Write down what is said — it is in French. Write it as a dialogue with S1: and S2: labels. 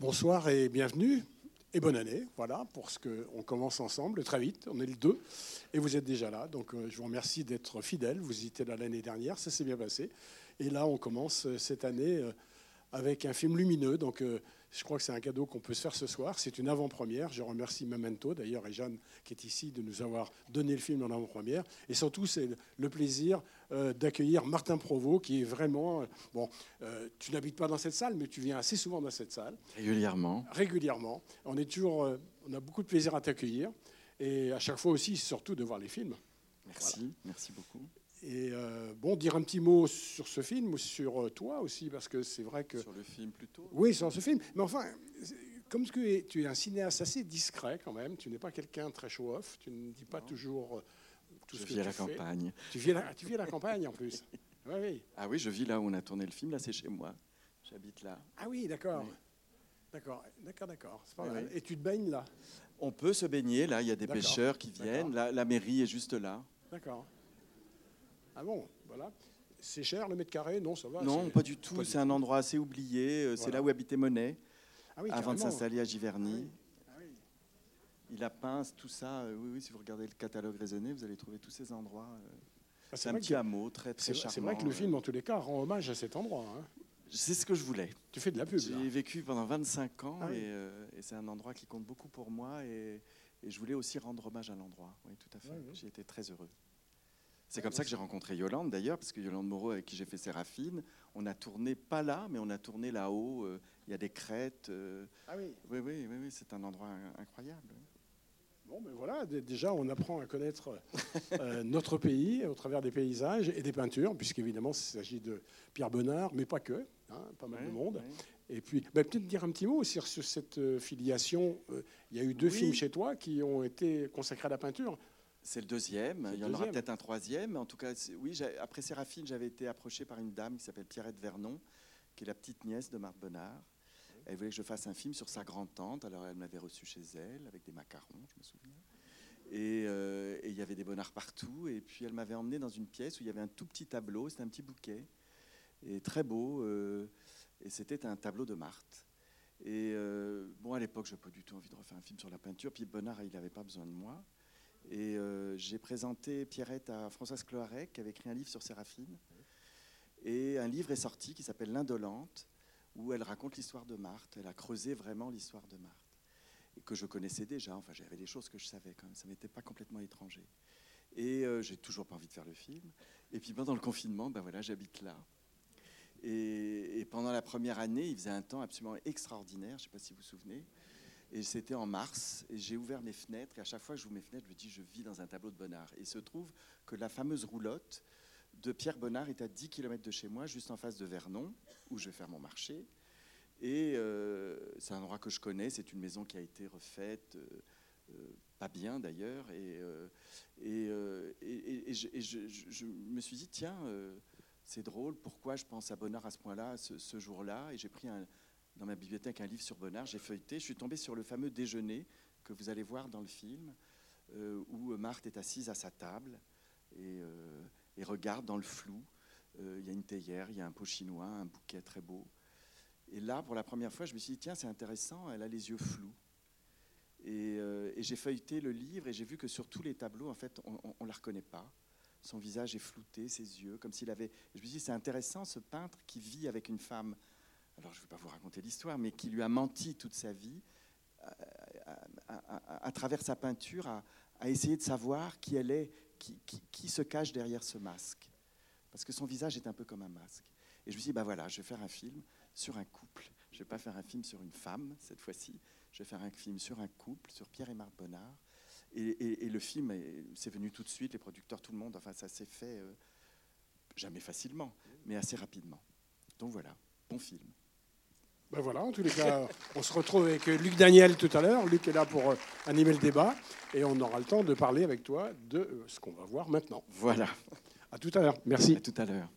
S1: Bonsoir et bienvenue. Et bonne année, voilà, pour ce qu'on commence ensemble très vite. On est le 2 et vous êtes déjà là. Donc euh, je vous remercie d'être fidèle. Vous étiez là l'année dernière, ça s'est bien passé. Et là, on commence euh, cette année euh, avec un film lumineux. Donc je crois que c'est un cadeau qu'on peut se faire ce soir. C'est une avant-première. Je remercie Memento d'ailleurs et Jeanne qui est ici de nous avoir donné le film en avant-première. Et surtout, c'est le plaisir euh, d'accueillir Martin Provost qui est vraiment... Euh, bon, euh, tu n'habites pas dans cette salle, mais tu viens assez souvent dans cette salle.
S2: Régulièrement.
S1: Régulièrement. On est toujours... on a beaucoup de plaisir à t'accueillir. Et à chaque fois aussi, surtout de voir les films.
S2: Merci, merci beaucoup.
S1: Et bon, dire un petit mot sur ce film ou sur toi aussi, parce que c'est vrai que.
S2: Sur le film plutôt
S1: Oui, sur ce film. Mais enfin, comme tu es, tu es un cinéaste assez discret quand même, tu n'es pas quelqu'un très show-off, tu ne dis pas toujours
S2: tout je ce que vis à la campagne.
S1: Tu vis, à la, tu vis à la campagne en plus
S2: oui, oui. Ah oui, je vis là où on a tourné le film, là c'est chez moi. J'habite là.
S1: Ah oui, d'accord. D'accord, d'accord, d'accord. C'est pas mal. Et tu te baignes là?
S2: On peut se baigner là, il y a des pêcheurs qui viennent. La, la mairie est juste là.
S1: D'accord. Ah bon, voilà. C'est cher le mètre carré? Non, ça va
S2: Non, pas du tout. C'est un endroit assez oublié. Euh, c'est là où habitait Monet ah avant de s'installer à Giverny. Ah oui. Il a peint tout ça. Euh, oui, oui, si vous regardez le catalogue raisonné, vous allez trouver tous ces endroits. Euh. Ah, c'est un petit hameau très, très charmant.
S1: C'est vrai que le film, en tous les cas, rend hommage à cet endroit. Hein.
S2: C'est ce que je voulais.
S1: Tu fais de la pub.
S2: J'ai vécu pendant 25 ans et, c'est un endroit qui compte beaucoup pour moi et, je voulais aussi rendre hommage à l'endroit. Oui, tout à fait. J'ai été très heureux. C'est comme ça que j'ai rencontré Yolande d'ailleurs, parce que Yolande Moreau, avec qui j'ai fait Séraphine, on a tourné pas là, mais on a tourné là-haut. Euh, il y a des crêtes. Euh.
S1: ah oui
S2: Oui, oui, oui, c'est un endroit incroyable.
S1: Bon, mais voilà, déjà, on apprend à connaître euh, notre pays au travers des paysages et des peintures, puisqu'évidemment, il s'agit de Pierre Bonnard, mais pas que, hein, pas mal de monde. Et puis, bah, peut-être dire un petit mot aussi sur cette filiation. Il y a eu deux films chez toi qui ont été consacrés à la peinture.
S2: C'est le deuxième. Il y en aura peut-être un troisième. En tout cas, oui, après Séraphine, j'avais été approché par une dame qui s'appelle Pierrette Vernon, qui est la petite nièce de Marthe Bonnard. Elle voulait que je fasse un film sur sa grand-tante. Alors, elle m'avait reçu chez elle avec des macarons, je me souviens. Euh, et, il y avait des bonnards partout. Et puis, elle m'avait emmené dans une pièce où il y avait un tout petit tableau. C'était un petit bouquet. Et très beau. Euh, et c'était un tableau de Marthe. Et euh, bon, à l'époque, je n'avais pas du tout envie de refaire un film sur la peinture. Puis Bonnard, il n'avait pas besoin de moi. Et euh, j'ai présenté Pierrette à Françoise Cloarec, qui avait écrit un livre sur Séraphine. Et un livre est sorti qui s'appelle L'Indolente, où elle raconte l'histoire de Marthe. Elle a creusé vraiment l'histoire de Marthe. Et que je connaissais déjà. Enfin, j'avais des choses que je savais quand même. Ça m'était pas complètement étranger. Et euh, j'ai toujours pas envie de faire le film. Et puis pendant le confinement, ben voilà, j'habite là. Et, et, pendant la première année, il faisait un temps absolument extraordinaire. Je ne sais pas si vous vous souvenez. Et c'était en mars, et j'ai ouvert mes fenêtres, et à chaque fois que j'ouvre mes fenêtres, je me dis, je vis dans un tableau de Bonnard. Et il se trouve que la fameuse roulotte de Pierre Bonnard est à 10 km de chez moi, juste en face de Vernon, où je vais faire mon marché. Et euh, c'est un endroit que je connais, c'est une maison qui a été refaite, euh, euh, pas bien d'ailleurs. Et, et, je, me suis dit, tiens, c'est drôle, pourquoi je pense à Bonnard à ce point-là, ce jour-là? Et j'ai pris un, dans ma bibliothèque un livre sur Bonnard, j'ai feuilleté, je suis tombé sur le fameux déjeuner que vous allez voir dans le film, euh, où Marthe est assise à sa table et, euh, regarde dans le flou. Euh, il y a une théière, il y a un pot chinois, un bouquet très beau. Et là, pour la première fois, je me suis dit, tiens, c'est intéressant, elle a les yeux flous. Et, j'ai feuilleté le livre et j'ai vu que sur tous les tableaux, en fait, on ne la reconnaît pas. Son visage est flouté, ses yeux, comme s'il avait... Je me suis dit, c'est intéressant, ce peintre qui vit avec une femme alors je ne vais pas vous raconter l'histoire, mais qui lui a menti toute sa vie, à, travers sa peinture, à, essayer de savoir qui elle est, qui, se cache derrière ce masque. Parce que son visage est un peu comme un masque. Et je me suis dit, bah voilà, je vais faire un film sur un couple. Je ne vais pas faire un film sur une femme cette fois-ci. Je vais faire un film sur un couple, sur Pierre et Marc Bonnard. Et, le film, c'est venu tout de suite, les producteurs, tout le monde. Enfin, ça s'est fait euh, jamais facilement, mais assez rapidement. Donc voilà, bon film.
S1: Ben voilà, en tous les cas, on se retrouve avec Luc Daniel tout à l'heure. Luc est là pour euh, animer le débat et on aura le temps de parler avec toi de euh, ce qu'on va voir maintenant.
S2: Voilà.
S1: À tout à l'heure. Merci.
S2: À tout à l'heure.